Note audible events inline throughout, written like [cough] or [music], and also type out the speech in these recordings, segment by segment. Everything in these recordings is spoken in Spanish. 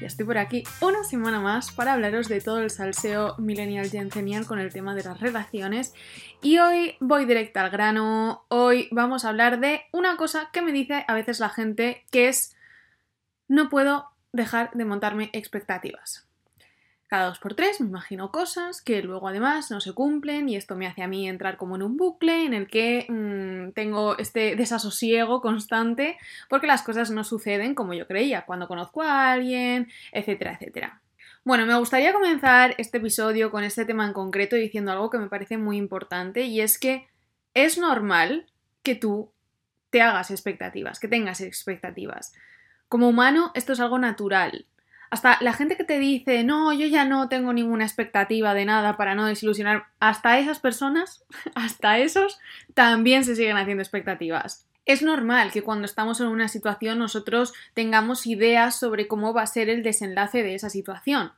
Ya estoy por aquí una semana más para hablaros de todo el salseo millennial y con el tema de las relaciones. Y hoy voy directa al grano. Hoy vamos a hablar de una cosa que me dice a veces la gente que es no puedo dejar de montarme expectativas cada dos por tres me imagino cosas que luego además no se cumplen y esto me hace a mí entrar como en un bucle en el que mm, tengo este desasosiego constante porque las cosas no suceden como yo creía cuando conozco a alguien, etcétera, etcétera. Bueno, me gustaría comenzar este episodio con este tema en concreto diciendo algo que me parece muy importante y es que es normal que tú te hagas expectativas, que tengas expectativas. Como humano esto es algo natural, hasta la gente que te dice, no, yo ya no tengo ninguna expectativa de nada para no desilusionar, hasta esas personas, [laughs] hasta esos, también se siguen haciendo expectativas. Es normal que cuando estamos en una situación nosotros tengamos ideas sobre cómo va a ser el desenlace de esa situación.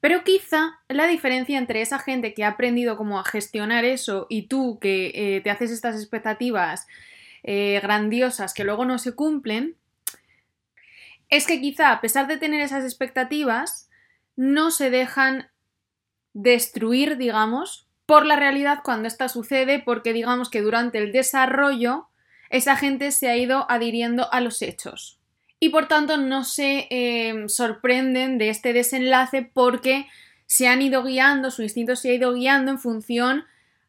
Pero quizá la diferencia entre esa gente que ha aprendido cómo a gestionar eso y tú que eh, te haces estas expectativas eh, grandiosas que luego no se cumplen, es que quizá a pesar de tener esas expectativas, no se dejan destruir, digamos, por la realidad cuando esta sucede, porque digamos que durante el desarrollo esa gente se ha ido adhiriendo a los hechos. Y por tanto no se eh, sorprenden de este desenlace porque se han ido guiando, su instinto se ha ido guiando en función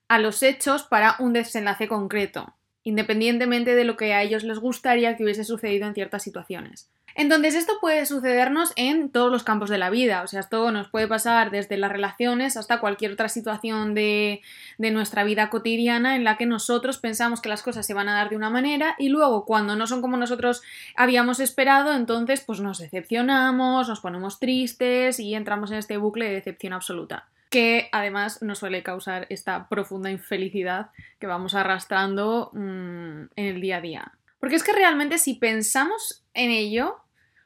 a los hechos para un desenlace concreto, independientemente de lo que a ellos les gustaría que hubiese sucedido en ciertas situaciones. Entonces, esto puede sucedernos en todos los campos de la vida, o sea, esto nos puede pasar desde las relaciones hasta cualquier otra situación de, nuestra vida cotidiana en la que nosotros pensamos que las cosas se van a dar de una manera y luego cuando no son como nosotros habíamos esperado, entonces pues nos decepcionamos, nos ponemos tristes y entramos en este bucle de decepción absoluta que además nos suele causar esta profunda infelicidad que vamos arrastrando mm, en el día a día. Porque es que realmente si pensamos en ello,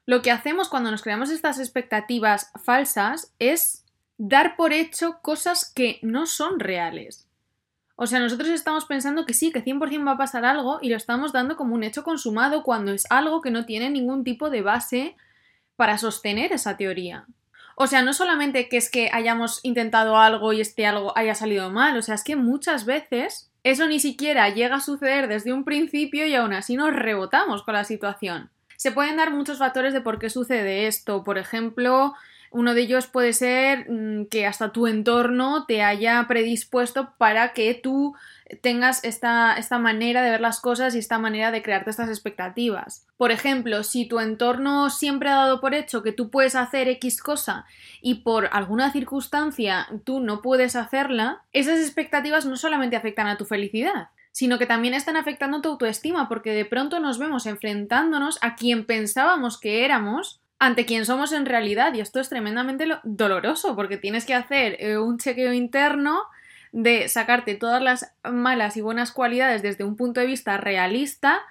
lo que hacemos cuando nos creamos estas expectativas falsas es dar por hecho cosas que no son reales. O sea, nosotros estamos pensando que sí, que 100% va a pasar algo y lo estamos dando como un hecho consumado cuando es algo que no tiene ningún tipo de base para sostener esa teoría. O sea, no solamente que es que hayamos intentado algo y este algo haya salido mal, o sea, es que muchas veces eso ni siquiera llega a suceder desde un principio y aún así nos rebotamos con la situación. Se pueden dar muchos factores de por qué sucede esto. Por ejemplo, uno de ellos puede ser mm, que hasta tu entorno te haya predispuesto para que tú tengas esta, esta, manera de ver las cosas y esta manera de crearte estas expectativas. Por ejemplo, si tu entorno siempre ha dado por hecho que tú puedes hacer X cosa y por alguna circunstancia tú no puedes hacerla, esas expectativas no solamente afectan a tu felicidad, sino que también están afectando tu autoestima porque de pronto nos vemos enfrentándonos a quien pensábamos que éramos ante quien somos en realidad. Y esto es tremendamente doloroso porque tienes que hacer eh, un chequeo interno de sacarte todas las malas y buenas cualidades desde un punto de vista realista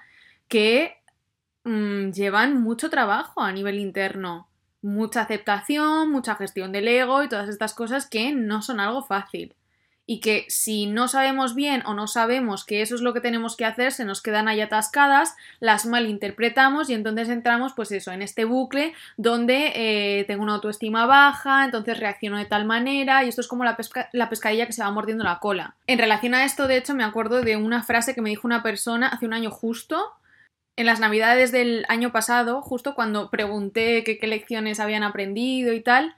que mm, llevan mucho trabajo a nivel interno, mucha aceptación, mucha gestión del ego y todas estas cosas que no son algo fácil y que si no sabemos bien o no sabemos que eso es lo que tenemos que hacer, se nos quedan ahí atascadas, las malinterpretamos y entonces entramos, pues eso, en este bucle donde eh, tengo una autoestima baja, entonces reacciono de tal manera y esto es como la, la pescadilla que se va mordiendo la cola. En relación a esto, de hecho, me acuerdo de una frase que me dijo una persona hace un año justo, en las navidades del año pasado, justo cuando pregunté qué lecciones habían aprendido y tal,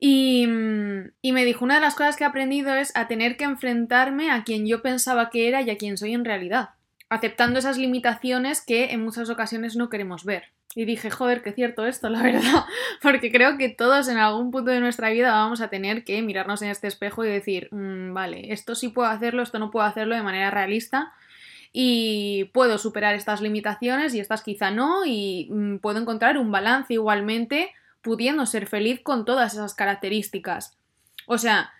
Mm, y, me dijo, una de las cosas que he aprendido es a tener que enfrentarme a quien yo pensaba que era y a quien soy en realidad, aceptando esas limitaciones que en muchas ocasiones no queremos ver. Y dije, joder, qué cierto esto, la [laughs] verdad, porque creo que todos en algún punto de nuestra vida vamos a tener que mirarnos en este espejo y decir, mm, vale, esto sí puedo hacerlo, esto no puedo hacerlo de manera realista, y puedo superar estas limitaciones y estas quizá no y mm, puedo encontrar un balance igualmente pudiendo ser feliz con todas esas características. O sea,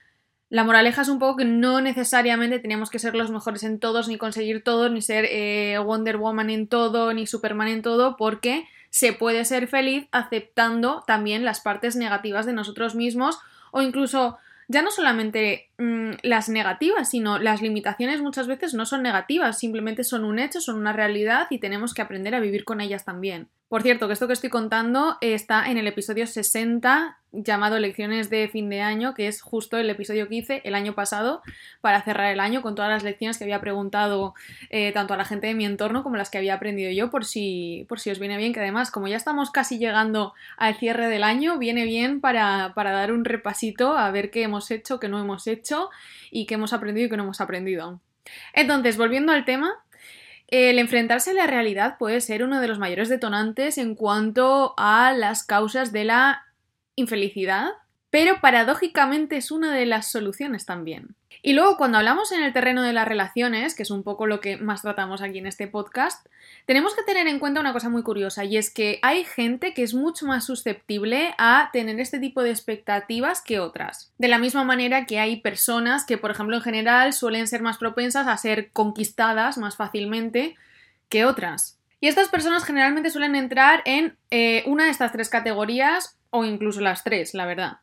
La moraleja es un poco que no necesariamente teníamos que ser los mejores en todos, ni conseguir todo, ni ser eh, Wonder Woman en todo, ni Superman en todo, porque se puede ser feliz aceptando también las partes negativas de nosotros mismos o incluso ya no solamente mm, las negativas, sino las limitaciones muchas veces no son negativas, simplemente son un hecho, son una realidad y tenemos que aprender a vivir con ellas también. Por cierto, que esto que estoy contando está en el episodio 60 llamado Lecciones de fin de año, que es justo el episodio que hice el año pasado para cerrar el año con todas las lecciones que había preguntado eh, tanto a la gente de mi entorno como las que había aprendido yo, por si, por si os viene bien, que además como ya estamos casi llegando al cierre del año, viene bien para, para dar un repasito a ver qué hemos hecho, qué no hemos hecho y qué hemos aprendido y qué no hemos aprendido. Entonces, volviendo al tema, el enfrentarse a la realidad puede ser uno de los mayores detonantes en cuanto a las causas de la infelicidad, pero paradójicamente es una de las soluciones también. Y luego cuando hablamos en el terreno de las relaciones, que es un poco lo que más tratamos aquí en este podcast, tenemos que tener en cuenta una cosa muy curiosa y es que hay gente que es mucho más susceptible a tener este tipo de expectativas que otras. De la misma manera que hay personas que, por ejemplo, en general suelen ser más propensas a ser conquistadas más fácilmente que otras. Y estas personas generalmente suelen entrar en eh, una de estas tres categorías o incluso las tres, la verdad,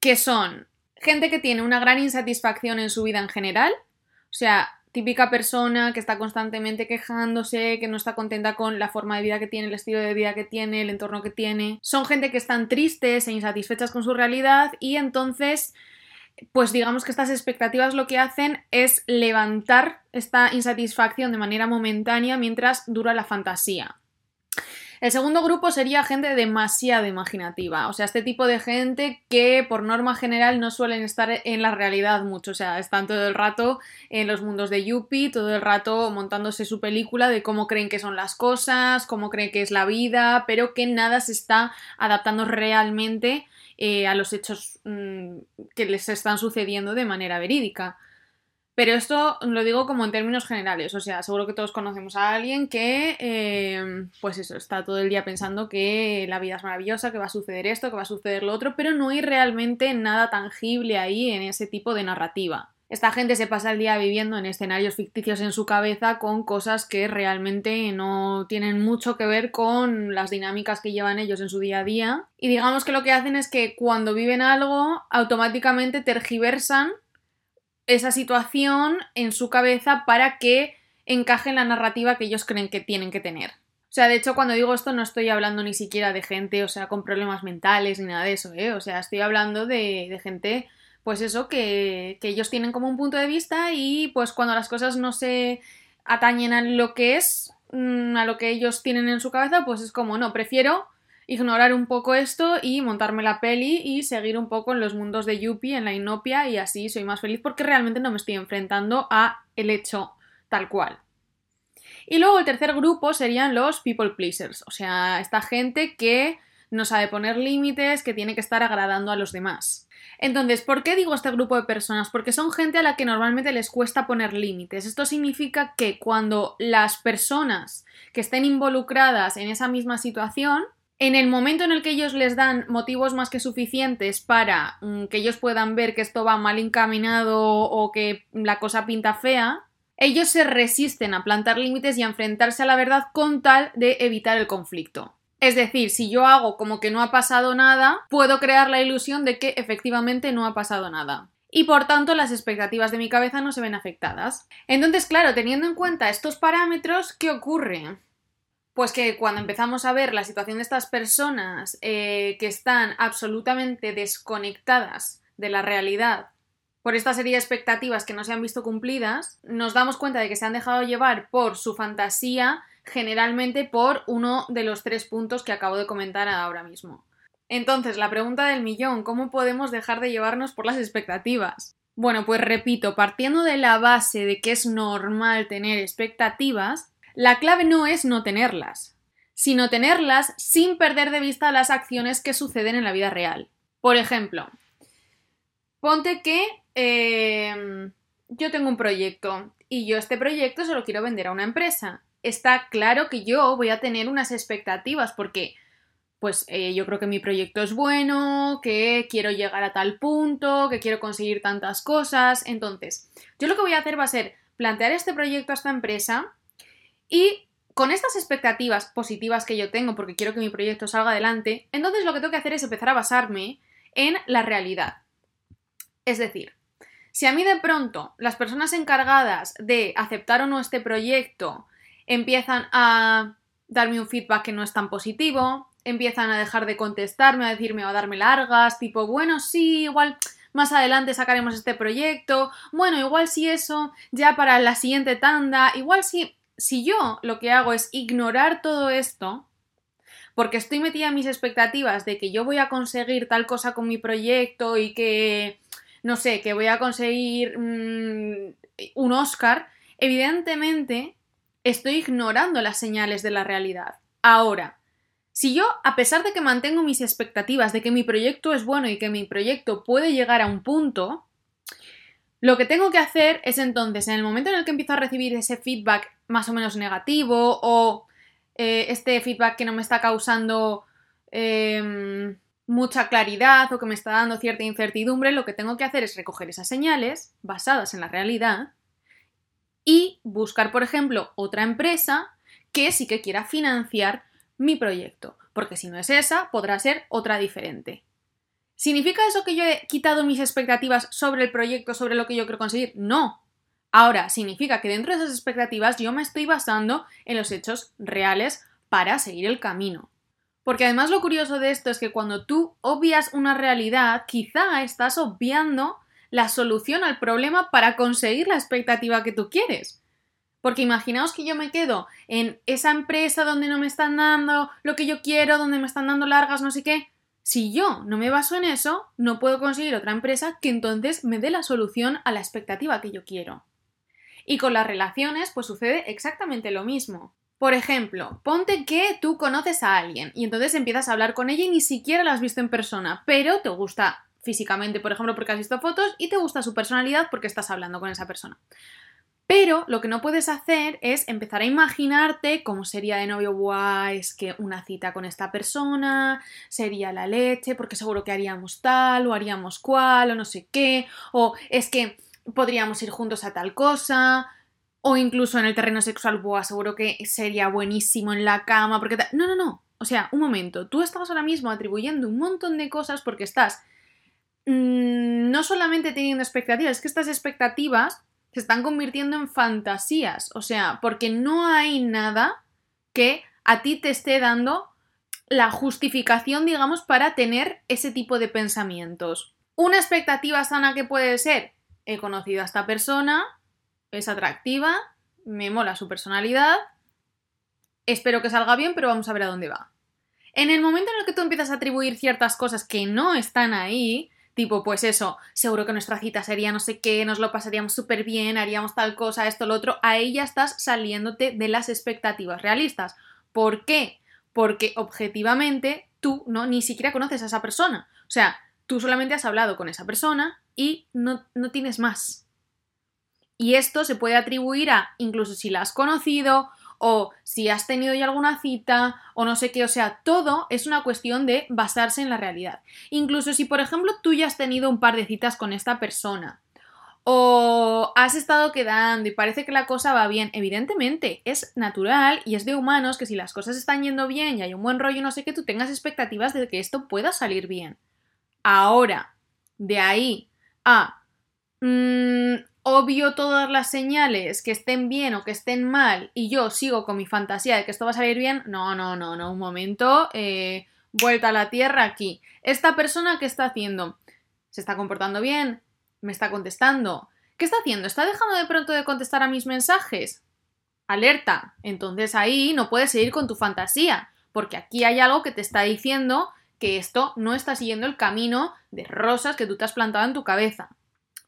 que son gente que tiene una gran insatisfacción en su vida en general, o sea, típica persona que está constantemente quejándose, que no está contenta con la forma de vida que tiene, el estilo de vida que tiene, el entorno que tiene. Son gente que están tristes e insatisfechas con su realidad y entonces, pues digamos que estas expectativas lo que hacen es levantar esta insatisfacción de manera momentánea mientras dura la fantasía. El segundo grupo sería gente demasiado imaginativa, o sea, este tipo de gente que por norma general no suelen estar en la realidad mucho, o sea, están todo el rato en los mundos de Yuppie, todo el rato montándose su película de cómo creen que son las cosas, cómo creen que es la vida, pero que nada se está adaptando realmente eh, a los hechos mm, que les están sucediendo de manera verídica. Pero esto lo digo como en términos generales, o sea, seguro que todos conocemos a alguien que, eh, pues eso, está todo el día pensando que la vida es maravillosa, que va a suceder esto, que va a suceder lo otro, pero no hay realmente nada tangible ahí en ese tipo de narrativa. Esta gente se pasa el día viviendo en escenarios ficticios en su cabeza con cosas que realmente no tienen mucho que ver con las dinámicas que llevan ellos en su día a día. Y digamos que lo que hacen es que cuando viven algo, automáticamente tergiversan esa situación en su cabeza para que encaje en la narrativa que ellos creen que tienen que tener. O sea, de hecho, cuando digo esto no estoy hablando ni siquiera de gente, o sea, con problemas mentales ni nada de eso, ¿eh? O sea, estoy hablando de, de gente, pues eso, que, que ellos tienen como un punto de vista y pues cuando las cosas no se atañen a lo que es, mm, a lo que ellos tienen en su cabeza, pues es como, no, prefiero ignorar un poco esto y montarme la peli y seguir un poco en los mundos de Yuppie, en la inopia y así soy más feliz porque realmente no me estoy enfrentando a el hecho tal cual. Y luego el tercer grupo serían los people pleasers, o sea, esta gente que no sabe poner límites, que tiene que estar agradando a los demás. Entonces, ¿por qué digo este grupo de personas? Porque son gente a la que normalmente les cuesta poner límites. Esto significa que cuando las personas que estén involucradas en esa misma situación en el momento en el que ellos les dan motivos más que suficientes para mm, que ellos puedan ver que esto va mal encaminado o que la cosa pinta fea, ellos se resisten a plantar límites y a enfrentarse a la verdad con tal de evitar el conflicto. Es decir, si yo hago como que no ha pasado nada, puedo crear la ilusión de que efectivamente no ha pasado nada. Y por tanto las expectativas de mi cabeza no se ven afectadas. Entonces, claro, teniendo en cuenta estos parámetros, ¿qué ocurre? Pues que cuando empezamos a ver la situación de estas personas eh, que están absolutamente desconectadas de la realidad por esta serie de expectativas que no se han visto cumplidas, nos damos cuenta de que se han dejado llevar por su fantasía, generalmente por uno de los tres puntos que acabo de comentar ahora mismo. Entonces, la pregunta del millón, ¿cómo podemos dejar de llevarnos por las expectativas? Bueno, pues repito, partiendo de la base de que es normal tener expectativas, la clave no es no tenerlas, sino tenerlas sin perder de vista las acciones que suceden en la vida real. Por ejemplo, ponte que em, yo tengo un proyecto y yo este proyecto se lo quiero vender a una empresa. Está claro que yo voy a tener unas expectativas porque pues eh, yo creo que mi proyecto es bueno, que quiero llegar a tal punto, que quiero conseguir tantas cosas. Entonces, yo lo que voy a hacer va a ser plantear este proyecto a esta empresa y con estas expectativas positivas que yo tengo, porque quiero que mi proyecto salga adelante, entonces lo que tengo que hacer es empezar a basarme en la realidad. Es decir, si a mí de pronto las personas encargadas de aceptar o no este proyecto empiezan a darme un feedback que no es tan positivo, empiezan a dejar de contestarme, a decirme o a darme largas, tipo, bueno, sí, igual más adelante sacaremos este proyecto, bueno, igual si eso, ya para la siguiente tanda, igual si, si yo lo que hago es ignorar todo esto, porque estoy metida en mis expectativas de que yo voy a conseguir tal cosa con mi proyecto y que, no sé, que voy a conseguir mm, un Oscar, evidentemente estoy ignorando las señales de la realidad. Ahora, si yo, a pesar de que mantengo mis expectativas de que mi proyecto es bueno y que mi proyecto puede llegar a un punto, lo que tengo que hacer es entonces, en el momento en el que empiezo a recibir ese feedback más o menos negativo o eh, este feedback que no me está causando em, mucha claridad o que me está dando cierta incertidumbre, lo que tengo que hacer es recoger esas señales basadas en la realidad y buscar, por ejemplo, otra empresa que sí que quiera financiar mi proyecto, porque si no es esa, podrá ser otra diferente. ¿Significa eso que yo he quitado mis expectativas sobre el proyecto, sobre lo que yo quiero conseguir? No. Ahora, significa que dentro de esas expectativas yo me estoy basando en los hechos reales para seguir el camino. Porque además lo curioso de esto es que cuando tú obvias una realidad, quizá estás obviando la solución al problema para conseguir la expectativa que tú quieres. Porque imaginaos que yo me quedo en esa empresa donde no me están dando lo que yo quiero, donde me están dando largas, no sé qué. Si yo no me baso en eso, no puedo conseguir otra empresa que entonces me dé la solución a la expectativa que yo quiero. Y con las relaciones, pues sucede exactamente lo mismo. Por ejemplo, ponte que tú conoces a alguien y entonces empiezas a hablar con ella y ni siquiera la has visto en persona, pero te gusta físicamente, por ejemplo, porque has visto fotos y te gusta su personalidad porque estás hablando con esa persona. Pero lo que no puedes hacer es empezar a imaginarte cómo sería de novio, guay, es que una cita con esta persona sería la leche, porque seguro que haríamos tal o haríamos cual o no sé qué, o es que podríamos ir juntos a tal cosa, o incluso en el terreno sexual, buah, seguro que sería buenísimo en la cama, porque... No, no, no. O sea, un momento, tú estás ahora mismo atribuyendo un montón de cosas porque estás mm, no solamente teniendo expectativas, es que estas expectativas se están convirtiendo en fantasías. O sea, porque no hay nada que a ti te esté dando la justificación, digamos, para tener ese tipo de pensamientos. Una expectativa sana que puede ser, he conocido a esta persona, es atractiva, me mola su personalidad, espero que salga bien, pero vamos a ver a dónde va. En el momento en el que tú empiezas a atribuir ciertas cosas que no están ahí, Tipo, pues eso, seguro que nuestra cita sería no sé qué, nos lo pasaríamos súper bien, haríamos tal cosa, esto, lo otro. Ahí ya estás saliéndote de las expectativas realistas. ¿Por qué? Porque objetivamente tú no ni siquiera conoces a esa persona. O sea, tú solamente has hablado con esa persona y no, no tienes más. Y esto se puede atribuir a incluso si la has conocido o si has tenido ya alguna cita o no sé qué, o sea, todo es una cuestión de basarse en la realidad. Incluso si, por ejemplo, tú ya has tenido un par de citas con esta persona o has estado quedando y parece que la cosa va bien, evidentemente es natural y es de humanos que si las cosas están yendo bien y hay un buen rollo, no sé qué, tú tengas expectativas de que esto pueda salir bien. Ahora, de ahí a mmm, obvio todas las señales que estén bien o que estén mal y yo sigo con mi fantasía de que esto va a salir bien, no, no, no, no, un momento, eh, vuelta a la tierra aquí. Esta persona, ¿qué está haciendo? ¿Se está comportando bien? ¿Me está contestando? ¿Qué está haciendo? ¿Está dejando de pronto de contestar a mis mensajes? Alerta. Entonces ahí no puedes seguir con tu fantasía, porque aquí hay algo que te está diciendo que esto no está siguiendo el camino de rosas que tú te has plantado en tu cabeza.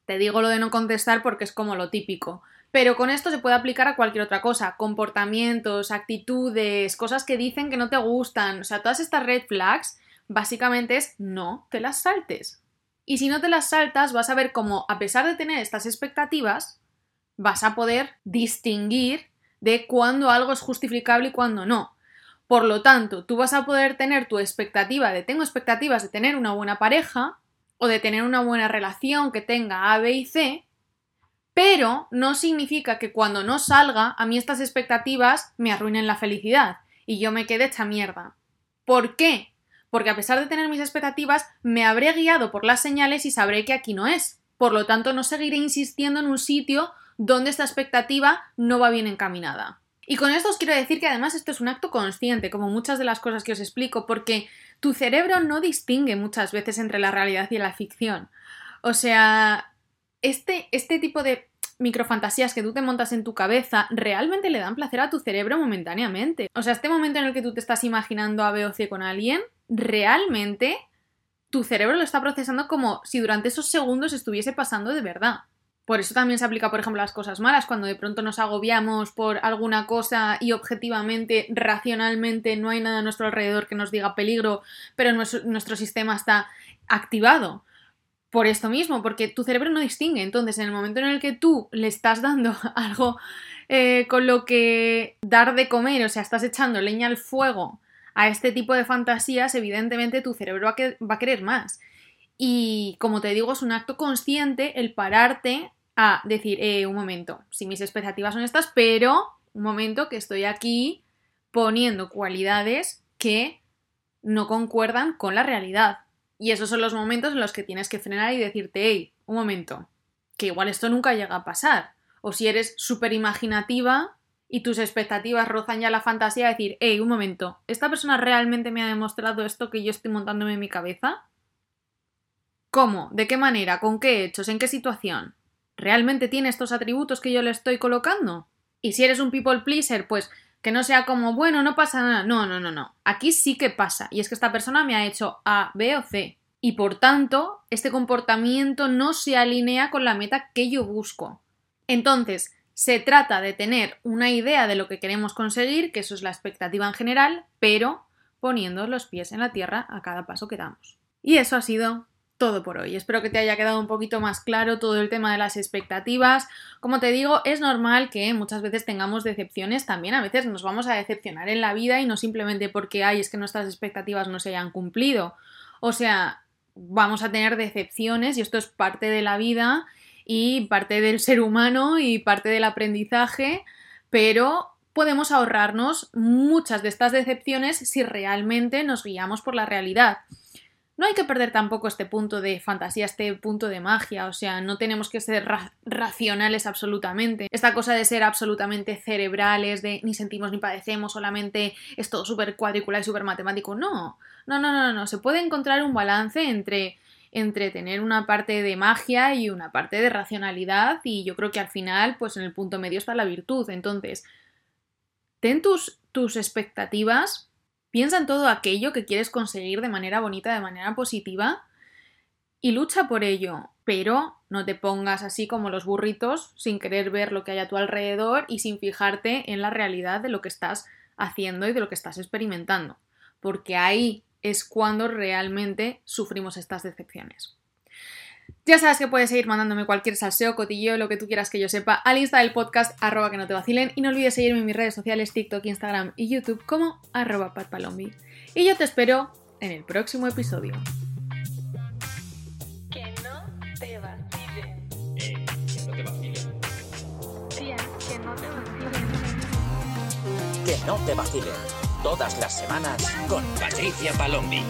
Te digo lo de no contestar porque es como lo típico. Pero con esto se puede aplicar a cualquier otra cosa, comportamientos, actitudes, cosas que dicen que no te gustan. O sea, todas estas red flags básicamente es no te las saltes. Y si no te las saltas, vas a ver cómo, a pesar de tener estas expectativas, vas a poder distinguir de cuándo algo es justificable y cuándo no. Por lo tanto, tú vas a poder tener tu expectativa de tengo expectativas de tener una buena pareja o de tener una buena relación que tenga A, B y C, pero no significa que cuando no salga a mí estas expectativas me arruinen la felicidad y yo me quede hecha mierda. ¿Por qué? Porque a pesar de tener mis expectativas, me habré guiado por las señales y sabré que aquí no es. Por lo tanto, no seguiré insistiendo en un sitio donde esta expectativa no va bien encaminada. Y con esto os quiero decir que además esto es un acto consciente, como muchas de las cosas que os explico, porque tu cerebro no distingue muchas veces entre la realidad y la ficción. O sea, este, este tipo de microfantasías que tú te montas en tu cabeza realmente le dan placer a tu cerebro momentáneamente. O sea, este momento en el que tú te estás imaginando a B o C con alguien, realmente tu cerebro lo está procesando como si durante esos segundos estuviese pasando de verdad. Por eso también se aplica, por ejemplo, a las cosas malas, cuando de pronto nos agobiamos por alguna cosa y objetivamente, racionalmente, no hay nada a nuestro alrededor que nos diga peligro, pero nuestro, sistema está activado. Por esto mismo, porque tu cerebro no distingue. Entonces, en el momento en el que tú le estás dando [laughs] algo eh, con lo que dar de comer, o sea, estás echando leña al fuego a este tipo de fantasías, evidentemente tu cerebro va a querer más. Y como te digo, es un acto consciente el pararte a decir, eh, un momento, si mis expectativas son estas, pero un momento que estoy aquí poniendo cualidades que no concuerdan con la realidad. Y esos son los momentos en los que tienes que frenar y decirte, hey, un momento, que igual esto nunca llega a pasar. O si eres súper imaginativa y tus expectativas rozan ya la fantasía, decir, hey, un momento, ¿esta persona realmente me ha demostrado esto que yo estoy montándome en mi cabeza? ¿Cómo? ¿De qué manera? ¿Con qué hechos? ¿En qué situación? ¿Realmente tiene estos atributos que yo le estoy colocando? Y si eres un people pleaser, pues que no sea como, bueno, no pasa nada. No, no, no, no. Aquí sí que pasa. Y es que esta persona me ha hecho A, B o C. Y por tanto, este comportamiento no se alinea con la meta que yo busco. Entonces, se trata de tener una idea de lo que queremos conseguir, que eso es la expectativa en general, pero poniendo los pies en la tierra a cada paso que damos. Y eso ha sido todo por hoy. Espero que te haya quedado un poquito más claro todo el tema de las expectativas. Como te digo, es normal que muchas veces tengamos decepciones también. A veces nos vamos a decepcionar en la vida y no simplemente porque hay es que nuestras expectativas no se hayan cumplido. O sea, vamos a tener decepciones y esto es parte de la vida y parte del ser humano y parte del aprendizaje, pero podemos ahorrarnos muchas de estas decepciones si realmente nos guiamos por la realidad. No hay que perder tampoco este punto de fantasía, este punto de magia, o sea, no tenemos que ser racionales absolutamente. Esta cosa de ser absolutamente cerebrales, de ni sentimos ni padecemos, solamente es todo súper cuadricular y súper matemático. No, no, no, no, no. Se puede encontrar un balance entre, entre tener una parte de magia y una parte de racionalidad y yo creo que al final, pues en el punto medio está la virtud. Entonces, ten tus, tus expectativas Piensa en todo aquello que quieres conseguir de manera bonita, de manera positiva y lucha por ello, pero no te pongas así como los burritos sin querer ver lo que hay a tu alrededor y sin fijarte en la realidad de lo que estás haciendo y de lo que estás experimentando, porque ahí es cuando realmente sufrimos estas decepciones. Ya sabes que puedes seguir mandándome cualquier salseo, cotillo, lo que tú quieras que yo sepa al insta del podcast arroba que no te vacilen y no olvides seguirme en mis redes sociales TikTok, Instagram y YouTube como arroba patpalombi. Y yo te espero en el próximo episodio. Que no te vacilen. Eh, que no te vacilen. Tía, que no te vacilen. Que no te vacilen. Todas las semanas con Patricia Palombi.